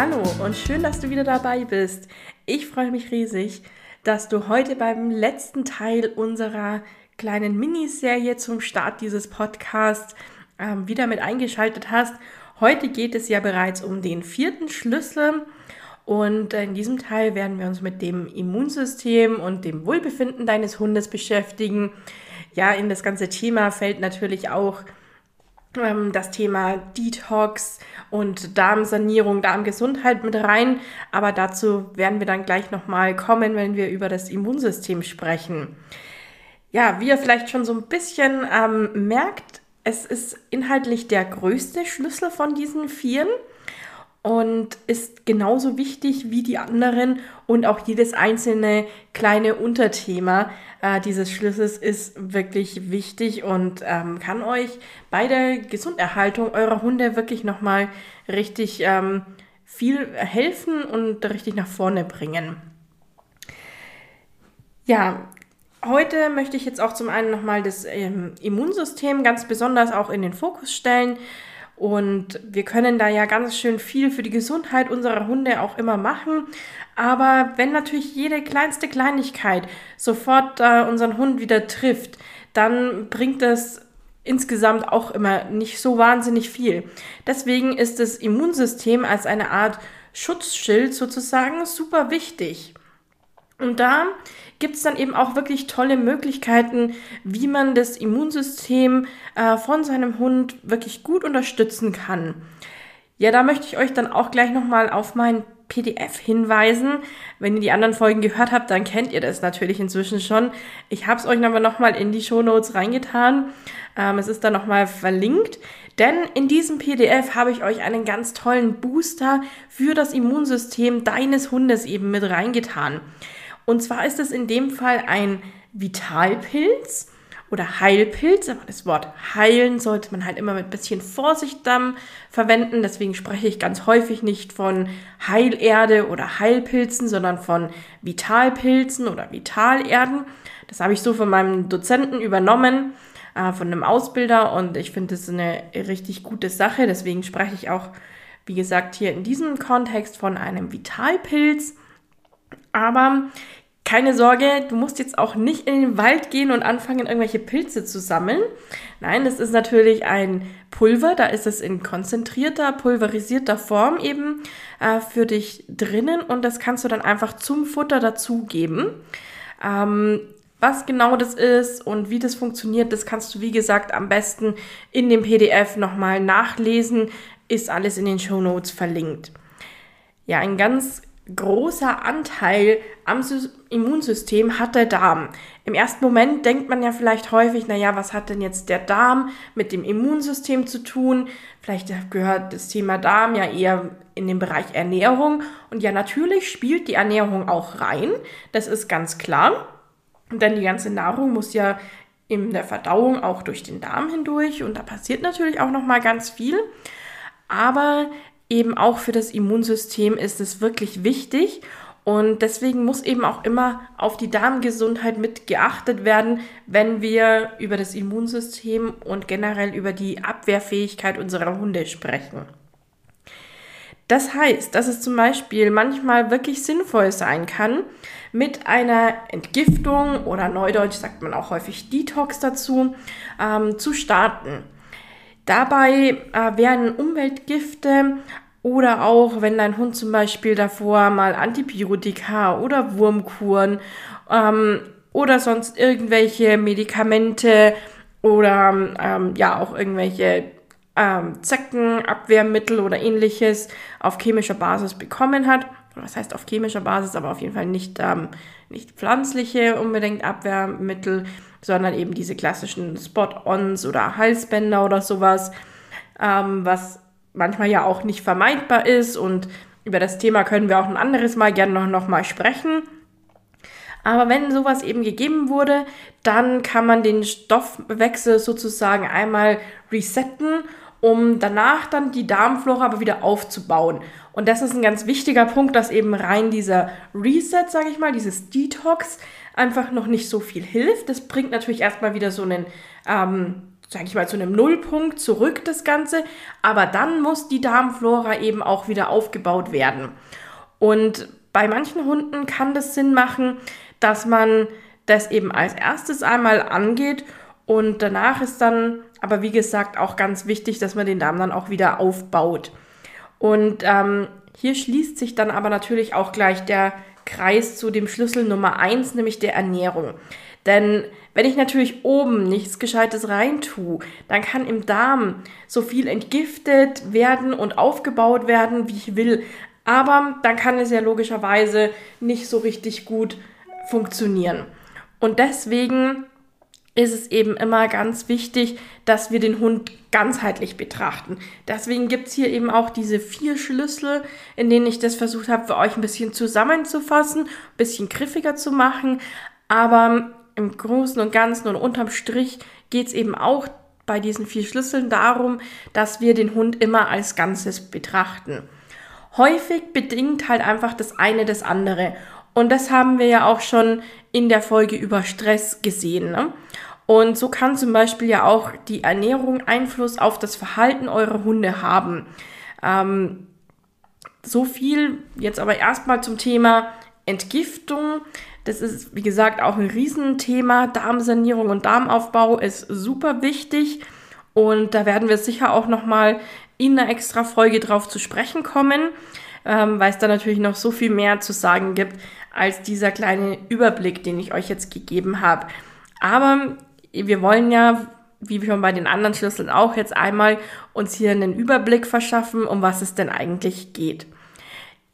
Hallo und schön, dass du wieder dabei bist. Ich freue mich riesig, dass du heute beim letzten Teil unserer kleinen Miniserie zum Start dieses Podcasts äh, wieder mit eingeschaltet hast. Heute geht es ja bereits um den vierten Schlüssel und in diesem Teil werden wir uns mit dem Immunsystem und dem Wohlbefinden deines Hundes beschäftigen. Ja, in das ganze Thema fällt natürlich auch das Thema Detox und Darmsanierung, Darmgesundheit mit rein. Aber dazu werden wir dann gleich nochmal kommen, wenn wir über das Immunsystem sprechen. Ja, wie ihr vielleicht schon so ein bisschen ähm, merkt, es ist inhaltlich der größte Schlüssel von diesen vieren und ist genauso wichtig wie die anderen und auch jedes einzelne kleine Unterthema äh, dieses Schlüssels ist wirklich wichtig und ähm, kann euch bei der Gesunderhaltung eurer Hunde wirklich nochmal richtig ähm, viel helfen und richtig nach vorne bringen. Ja, heute möchte ich jetzt auch zum einen nochmal das ähm, Immunsystem ganz besonders auch in den Fokus stellen. Und wir können da ja ganz schön viel für die Gesundheit unserer Hunde auch immer machen. Aber wenn natürlich jede kleinste Kleinigkeit sofort äh, unseren Hund wieder trifft, dann bringt das insgesamt auch immer nicht so wahnsinnig viel. Deswegen ist das Immunsystem als eine Art Schutzschild sozusagen super wichtig. Und da gibt es dann eben auch wirklich tolle Möglichkeiten, wie man das Immunsystem äh, von seinem Hund wirklich gut unterstützen kann. Ja, da möchte ich euch dann auch gleich nochmal auf mein PDF hinweisen. Wenn ihr die anderen Folgen gehört habt, dann kennt ihr das natürlich inzwischen schon. Ich habe es euch aber nochmal in die Show Notes reingetan. Ähm, es ist dann nochmal verlinkt. Denn in diesem PDF habe ich euch einen ganz tollen Booster für das Immunsystem deines Hundes eben mit reingetan. Und zwar ist es in dem Fall ein Vitalpilz oder Heilpilz, aber das Wort heilen sollte man halt immer mit ein bisschen Vorsicht dann verwenden. Deswegen spreche ich ganz häufig nicht von Heilerde oder Heilpilzen, sondern von Vitalpilzen oder Vitalerden. Das habe ich so von meinem Dozenten übernommen, äh, von einem Ausbilder und ich finde das eine richtig gute Sache. Deswegen spreche ich auch, wie gesagt, hier in diesem Kontext von einem Vitalpilz. Aber keine Sorge, du musst jetzt auch nicht in den Wald gehen und anfangen, irgendwelche Pilze zu sammeln. Nein, das ist natürlich ein Pulver, da ist es in konzentrierter, pulverisierter Form eben äh, für dich drinnen und das kannst du dann einfach zum Futter dazugeben. Ähm, was genau das ist und wie das funktioniert, das kannst du, wie gesagt, am besten in dem PDF nochmal nachlesen. Ist alles in den Show Notes verlinkt. Ja, ein ganz großer Anteil am Immunsystem hat der Darm. Im ersten Moment denkt man ja vielleicht häufig, naja, was hat denn jetzt der Darm mit dem Immunsystem zu tun? Vielleicht gehört das Thema Darm ja eher in den Bereich Ernährung. Und ja, natürlich spielt die Ernährung auch rein. Das ist ganz klar. Denn die ganze Nahrung muss ja in der Verdauung auch durch den Darm hindurch. Und da passiert natürlich auch noch mal ganz viel. Aber eben auch für das Immunsystem ist es wirklich wichtig. Und deswegen muss eben auch immer auf die Darmgesundheit mit geachtet werden, wenn wir über das Immunsystem und generell über die Abwehrfähigkeit unserer Hunde sprechen. Das heißt, dass es zum Beispiel manchmal wirklich sinnvoll sein kann, mit einer Entgiftung oder neudeutsch sagt man auch häufig Detox dazu, ähm, zu starten. Dabei äh, werden Umweltgifte oder auch, wenn dein Hund zum Beispiel davor mal Antibiotika oder Wurmkuren ähm, oder sonst irgendwelche Medikamente oder ähm, ja auch irgendwelche ähm, Zeckenabwehrmittel oder ähnliches auf chemischer Basis bekommen hat. Was heißt auf chemischer Basis, aber auf jeden Fall nicht, ähm, nicht pflanzliche unbedingt Abwehrmittel, sondern eben diese klassischen Spot-Ons oder Halsbänder oder sowas, ähm, was manchmal ja auch nicht vermeidbar ist und über das Thema können wir auch ein anderes Mal gerne noch, noch mal sprechen. Aber wenn sowas eben gegeben wurde, dann kann man den Stoffwechsel sozusagen einmal resetten, um danach dann die Darmflora aber wieder aufzubauen. Und das ist ein ganz wichtiger Punkt, dass eben rein dieser Reset, sage ich mal, dieses Detox einfach noch nicht so viel hilft. Das bringt natürlich erstmal wieder so einen, ähm, sage ich mal, zu einem Nullpunkt zurück das Ganze. Aber dann muss die Darmflora eben auch wieder aufgebaut werden. Und bei manchen Hunden kann das Sinn machen, dass man das eben als erstes einmal angeht und danach ist dann, aber wie gesagt, auch ganz wichtig, dass man den Darm dann auch wieder aufbaut. Und ähm, hier schließt sich dann aber natürlich auch gleich der Kreis zu dem Schlüssel Nummer eins, nämlich der Ernährung. Denn wenn ich natürlich oben nichts Gescheites reintue, dann kann im Darm so viel entgiftet werden und aufgebaut werden, wie ich will. Aber dann kann es ja logischerweise nicht so richtig gut funktionieren. Und deswegen ist es eben immer ganz wichtig, dass wir den Hund ganzheitlich betrachten. Deswegen gibt es hier eben auch diese vier Schlüssel, in denen ich das versucht habe, für euch ein bisschen zusammenzufassen, ein bisschen griffiger zu machen. Aber im Großen und Ganzen und unterm Strich geht es eben auch bei diesen vier Schlüsseln darum, dass wir den Hund immer als Ganzes betrachten. Häufig bedingt halt einfach das eine das andere. Und das haben wir ja auch schon in der Folge über Stress gesehen. Ne? Und so kann zum Beispiel ja auch die Ernährung Einfluss auf das Verhalten eurer Hunde haben. Ähm, so viel jetzt aber erstmal zum Thema Entgiftung. Das ist, wie gesagt, auch ein Riesenthema. Darmsanierung und Darmaufbau ist super wichtig. Und da werden wir sicher auch nochmal in einer extra Folge drauf zu sprechen kommen, ähm, weil es da natürlich noch so viel mehr zu sagen gibt als dieser kleine Überblick, den ich euch jetzt gegeben habe. Aber wir wollen ja, wie schon bei den anderen Schlüsseln auch, jetzt einmal uns hier einen Überblick verschaffen, um was es denn eigentlich geht.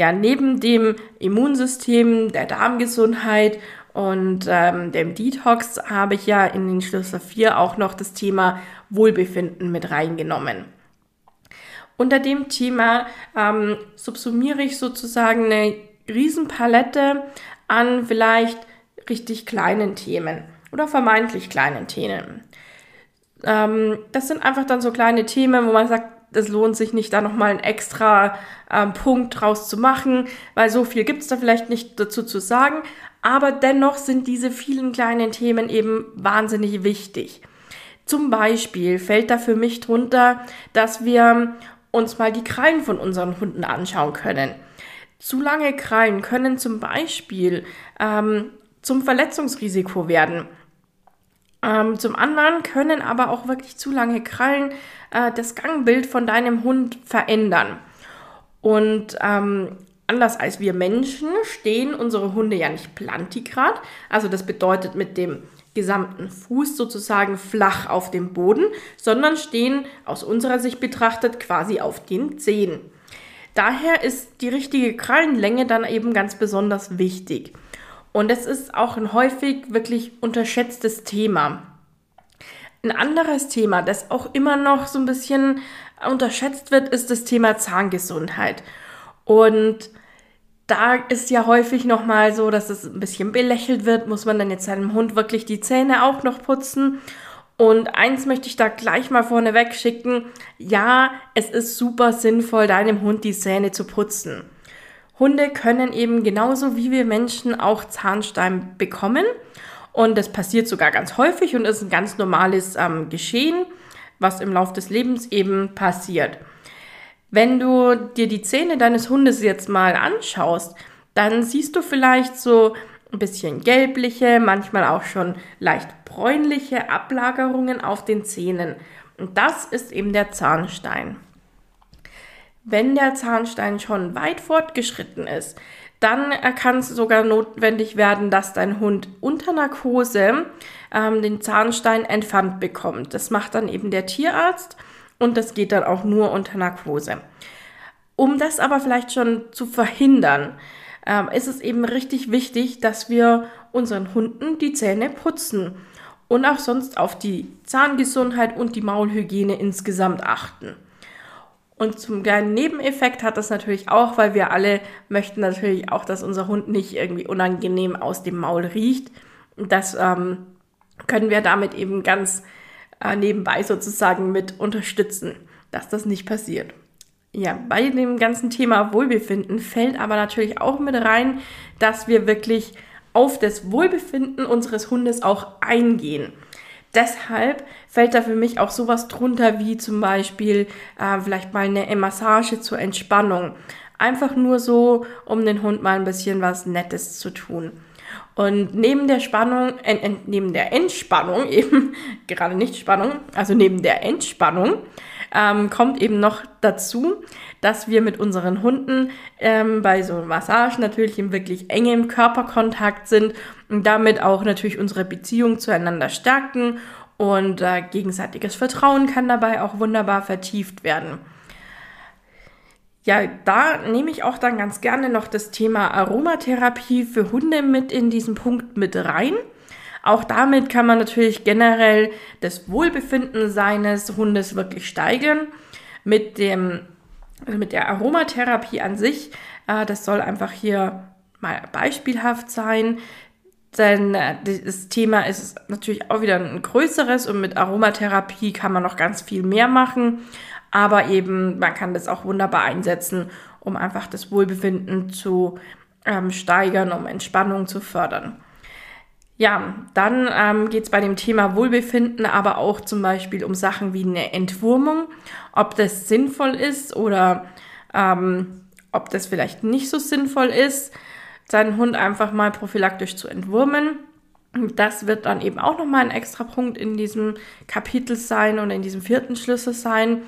Ja, neben dem Immunsystem, der Darmgesundheit und ähm, dem Detox habe ich ja in den Schlüssel 4 auch noch das Thema Wohlbefinden mit reingenommen. Unter dem Thema ähm, subsumiere ich sozusagen eine Riesenpalette an vielleicht richtig kleinen Themen oder vermeintlich kleinen Themen. Ähm, das sind einfach dann so kleine Themen, wo man sagt, es lohnt sich nicht, da nochmal einen extra ähm, Punkt draus zu machen, weil so viel gibt es da vielleicht nicht dazu zu sagen. Aber dennoch sind diese vielen kleinen Themen eben wahnsinnig wichtig. Zum Beispiel fällt da für mich drunter, dass wir uns mal die Krallen von unseren Hunden anschauen können. Zu lange Krallen können zum Beispiel ähm, zum Verletzungsrisiko werden. Ähm, zum anderen können aber auch wirklich zu lange Krallen äh, das Gangbild von deinem Hund verändern. Und ähm, anders als wir Menschen stehen unsere Hunde ja nicht plantigrad. Also das bedeutet mit dem gesamten Fuß sozusagen flach auf dem Boden, sondern stehen aus unserer Sicht betrachtet quasi auf den Zehen. Daher ist die richtige Krallenlänge dann eben ganz besonders wichtig. Und es ist auch ein häufig wirklich unterschätztes Thema. Ein anderes Thema, das auch immer noch so ein bisschen unterschätzt wird, ist das Thema Zahngesundheit. Und da ist ja häufig nochmal so, dass es ein bisschen belächelt wird. Muss man dann jetzt seinem Hund wirklich die Zähne auch noch putzen? Und eins möchte ich da gleich mal vorneweg schicken. Ja, es ist super sinnvoll, deinem Hund die Zähne zu putzen. Hunde können eben genauso wie wir Menschen auch Zahnstein bekommen. Und das passiert sogar ganz häufig und ist ein ganz normales ähm, Geschehen, was im Laufe des Lebens eben passiert. Wenn du dir die Zähne deines Hundes jetzt mal anschaust, dann siehst du vielleicht so ein bisschen gelbliche, manchmal auch schon leicht bräunliche Ablagerungen auf den Zähnen. Und das ist eben der Zahnstein. Wenn der Zahnstein schon weit fortgeschritten ist, dann kann es sogar notwendig werden, dass dein Hund unter Narkose ähm, den Zahnstein entfernt bekommt. Das macht dann eben der Tierarzt und das geht dann auch nur unter Narkose. Um das aber vielleicht schon zu verhindern, ähm, ist es eben richtig wichtig, dass wir unseren Hunden die Zähne putzen und auch sonst auf die Zahngesundheit und die Maulhygiene insgesamt achten. Und zum kleinen Nebeneffekt hat das natürlich auch, weil wir alle möchten natürlich auch, dass unser Hund nicht irgendwie unangenehm aus dem Maul riecht. Das ähm, können wir damit eben ganz äh, nebenbei sozusagen mit unterstützen, dass das nicht passiert. Ja, bei dem ganzen Thema Wohlbefinden fällt aber natürlich auch mit rein, dass wir wirklich auf das Wohlbefinden unseres Hundes auch eingehen. Deshalb fällt da für mich auch sowas drunter wie zum Beispiel äh, vielleicht mal eine Massage zur Entspannung. Einfach nur so, um den Hund mal ein bisschen was Nettes zu tun. Und neben der Spannung, äh, äh, neben der Entspannung eben, gerade nicht Spannung, also neben der Entspannung, ähm, kommt eben noch dazu, dass wir mit unseren Hunden ähm, bei so Massagen natürlich in wirklich engem Körperkontakt sind und damit auch natürlich unsere Beziehung zueinander stärken und äh, gegenseitiges Vertrauen kann dabei auch wunderbar vertieft werden. Ja, da nehme ich auch dann ganz gerne noch das Thema Aromatherapie für Hunde mit in diesen Punkt mit rein. Auch damit kann man natürlich generell das Wohlbefinden seines Hundes wirklich steigern. Mit dem, also mit der Aromatherapie an sich, äh, das soll einfach hier mal beispielhaft sein. Denn äh, das Thema ist natürlich auch wieder ein größeres und mit Aromatherapie kann man noch ganz viel mehr machen. Aber eben, man kann das auch wunderbar einsetzen, um einfach das Wohlbefinden zu ähm, steigern, um Entspannung zu fördern. Ja, dann ähm, geht es bei dem Thema Wohlbefinden aber auch zum Beispiel um Sachen wie eine Entwurmung, ob das sinnvoll ist oder ähm, ob das vielleicht nicht so sinnvoll ist, seinen Hund einfach mal prophylaktisch zu entwurmen. Das wird dann eben auch nochmal ein extra Punkt in diesem Kapitel sein und in diesem vierten Schlüssel sein.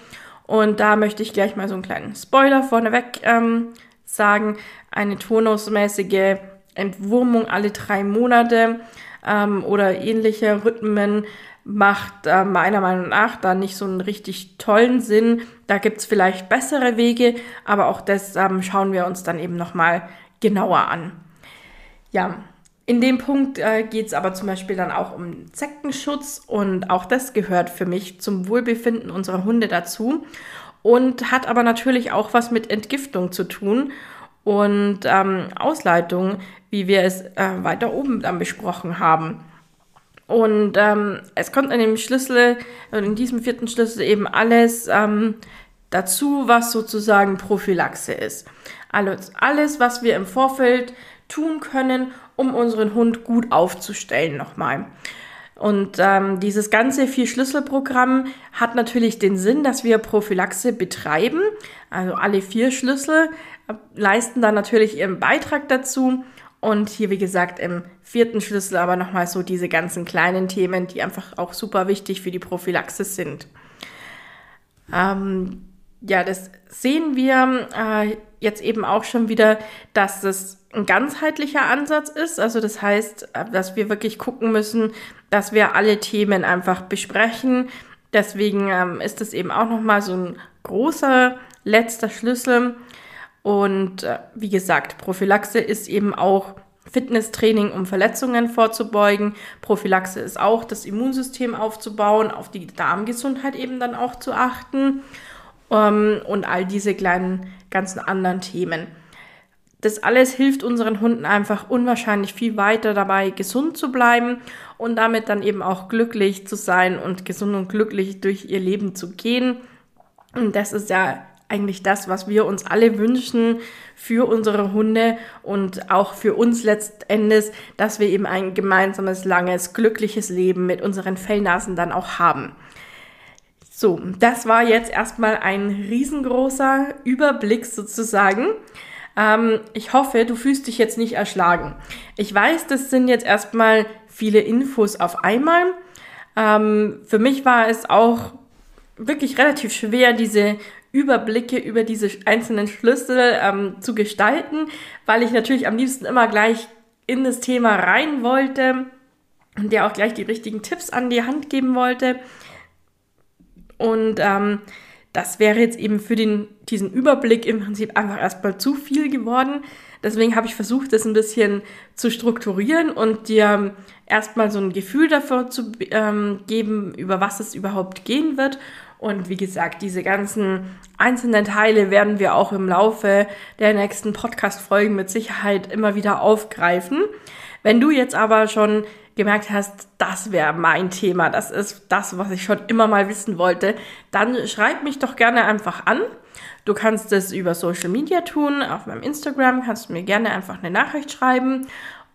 Und da möchte ich gleich mal so einen kleinen Spoiler vorneweg ähm, sagen. Eine turnusmäßige Entwurmung alle drei Monate ähm, oder ähnliche Rhythmen macht äh, meiner Meinung nach da nicht so einen richtig tollen Sinn. Da gibt es vielleicht bessere Wege, aber auch das ähm, schauen wir uns dann eben nochmal genauer an. Ja, in dem Punkt äh, geht es aber zum Beispiel dann auch um Insektenschutz und auch das gehört für mich zum Wohlbefinden unserer Hunde dazu und hat aber natürlich auch was mit Entgiftung zu tun und ähm, Ausleitung, wie wir es äh, weiter oben dann besprochen haben. Und ähm, es kommt in dem Schlüssel, in diesem vierten Schlüssel eben alles ähm, dazu, was sozusagen Prophylaxe ist. Alles, alles, was wir im Vorfeld tun können, um unseren Hund gut aufzustellen nochmal. Und ähm, dieses ganze Vier-Schlüssel-Programm hat natürlich den Sinn, dass wir Prophylaxe betreiben. Also alle vier Schlüssel leisten dann natürlich ihren Beitrag dazu. Und hier, wie gesagt, im vierten Schlüssel aber nochmal so diese ganzen kleinen Themen, die einfach auch super wichtig für die Prophylaxe sind. Ähm, ja, das sehen wir äh, jetzt eben auch schon wieder, dass das ein ganzheitlicher Ansatz ist. Also das heißt, äh, dass wir wirklich gucken müssen, dass wir alle Themen einfach besprechen. Deswegen ähm, ist das eben auch nochmal so ein großer letzter Schlüssel. Und äh, wie gesagt, Prophylaxe ist eben auch Fitnesstraining, um Verletzungen vorzubeugen. Prophylaxe ist auch das Immunsystem aufzubauen, auf die Darmgesundheit eben dann auch zu achten ähm, und all diese kleinen ganzen anderen Themen. Das alles hilft unseren Hunden einfach unwahrscheinlich viel weiter dabei, gesund zu bleiben und damit dann eben auch glücklich zu sein und gesund und glücklich durch ihr Leben zu gehen. Und das ist ja eigentlich das, was wir uns alle wünschen für unsere Hunde und auch für uns letztendlich, dass wir eben ein gemeinsames, langes, glückliches Leben mit unseren Fellnasen dann auch haben. So, das war jetzt erstmal ein riesengroßer Überblick sozusagen. Ähm, ich hoffe, du fühlst dich jetzt nicht erschlagen. Ich weiß, das sind jetzt erstmal viele Infos auf einmal. Ähm, für mich war es auch wirklich relativ schwer, diese Überblicke über diese einzelnen Schlüssel ähm, zu gestalten, weil ich natürlich am liebsten immer gleich in das Thema rein wollte und dir auch gleich die richtigen Tipps an die Hand geben wollte. Und ähm, das wäre jetzt eben für den, diesen Überblick im Prinzip einfach erstmal zu viel geworden. Deswegen habe ich versucht, das ein bisschen zu strukturieren und dir erstmal so ein Gefühl dafür zu ähm, geben, über was es überhaupt gehen wird Und wie gesagt, diese ganzen einzelnen Teile werden wir auch im Laufe der nächsten Podcast-Folgen mit Sicherheit immer wieder aufgreifen. Wenn du jetzt aber schon gemerkt hast, das wäre mein Thema, das ist das, was ich schon immer mal wissen wollte, dann schreib mich doch gerne einfach an. Du kannst es über Social Media tun, auf meinem Instagram kannst du mir gerne einfach eine Nachricht schreiben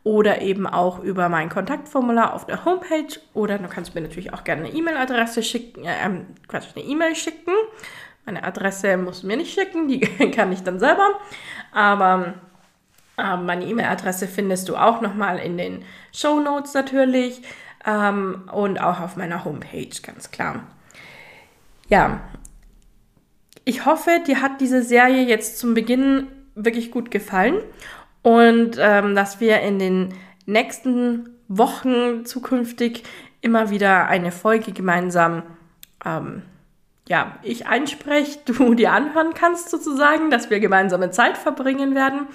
oder eben auch über mein Kontaktformular auf der Homepage oder du kannst mir natürlich auch gerne eine E-Mail-Adresse schicken, äh, ähm, Quatsch, eine E-Mail schicken. Meine Adresse musst du mir nicht schicken, die kann ich dann selber. Aber ähm, meine E-Mail-Adresse findest du auch nochmal in den Show Notes natürlich ähm, und auch auf meiner Homepage, ganz klar. Ja, ich hoffe, dir hat diese Serie jetzt zum Beginn wirklich gut gefallen und ähm, dass wir in den nächsten Wochen zukünftig immer wieder eine Folge gemeinsam ähm, ja, ich einspreche, du dir anhören kannst sozusagen, dass wir gemeinsame Zeit verbringen werden.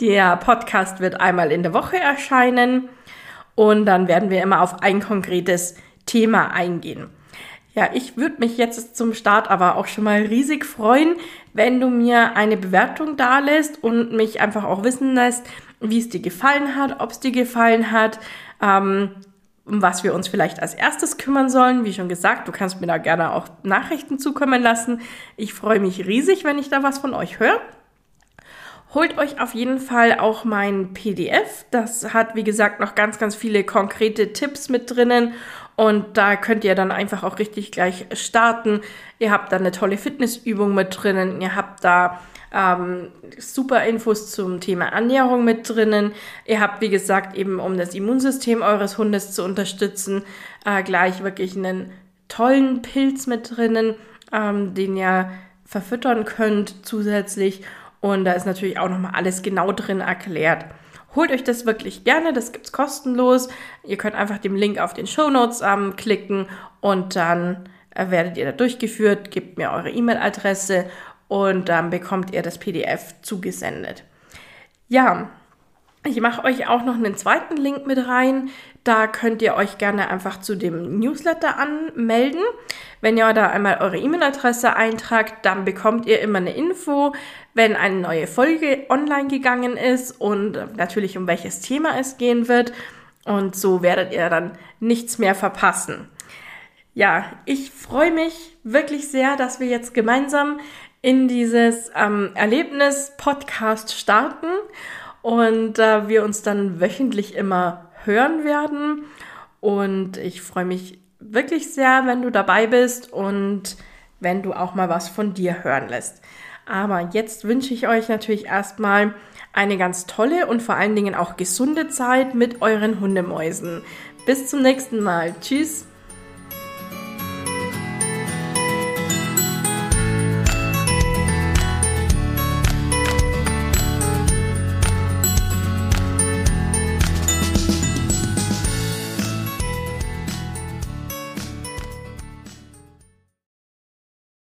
Der Podcast wird einmal in der Woche erscheinen und dann werden wir immer auf ein konkretes Thema eingehen. Ja, ich würde mich jetzt zum Start aber auch schon mal riesig freuen, wenn du mir eine Bewertung dalässt und mich einfach auch wissen lässt, wie es dir gefallen hat, ob es dir gefallen hat, ähm, um was wir uns vielleicht als erstes kümmern sollen. Wie schon gesagt, du kannst mir da gerne auch Nachrichten zukommen lassen. Ich freue mich riesig, wenn ich da was von euch höre. Holt euch auf jeden Fall auch mein PDF. Das hat, wie gesagt, noch ganz, ganz viele konkrete Tipps mit drinnen. Und da könnt ihr dann einfach auch richtig gleich starten. Ihr habt da eine tolle Fitnessübung mit drinnen. Ihr habt da ähm, super Infos zum Thema Ernährung mit drinnen. Ihr habt, wie gesagt, eben um das Immunsystem eures Hundes zu unterstützen, äh, gleich wirklich einen tollen Pilz mit drinnen, ähm, den ihr verfüttern könnt zusätzlich. Und da ist natürlich auch nochmal alles genau drin erklärt. Holt euch das wirklich gerne, das gibt's kostenlos. Ihr könnt einfach den Link auf den Show Notes ähm, klicken und dann äh, werdet ihr da durchgeführt, gebt mir eure E-Mail-Adresse und dann bekommt ihr das PDF zugesendet. Ja, ich mache euch auch noch einen zweiten Link mit rein. Da könnt ihr euch gerne einfach zu dem Newsletter anmelden. Wenn ihr da einmal eure E-Mail-Adresse eintragt, dann bekommt ihr immer eine Info, wenn eine neue Folge online gegangen ist und natürlich um welches Thema es gehen wird. Und so werdet ihr dann nichts mehr verpassen. Ja, ich freue mich wirklich sehr, dass wir jetzt gemeinsam in dieses ähm, Erlebnis-Podcast starten und äh, wir uns dann wöchentlich immer hören werden. Und ich freue mich wirklich sehr, wenn du dabei bist und wenn du auch mal was von dir hören lässt. Aber jetzt wünsche ich euch natürlich erstmal eine ganz tolle und vor allen Dingen auch gesunde Zeit mit euren Hundemäusen. Bis zum nächsten Mal. Tschüss.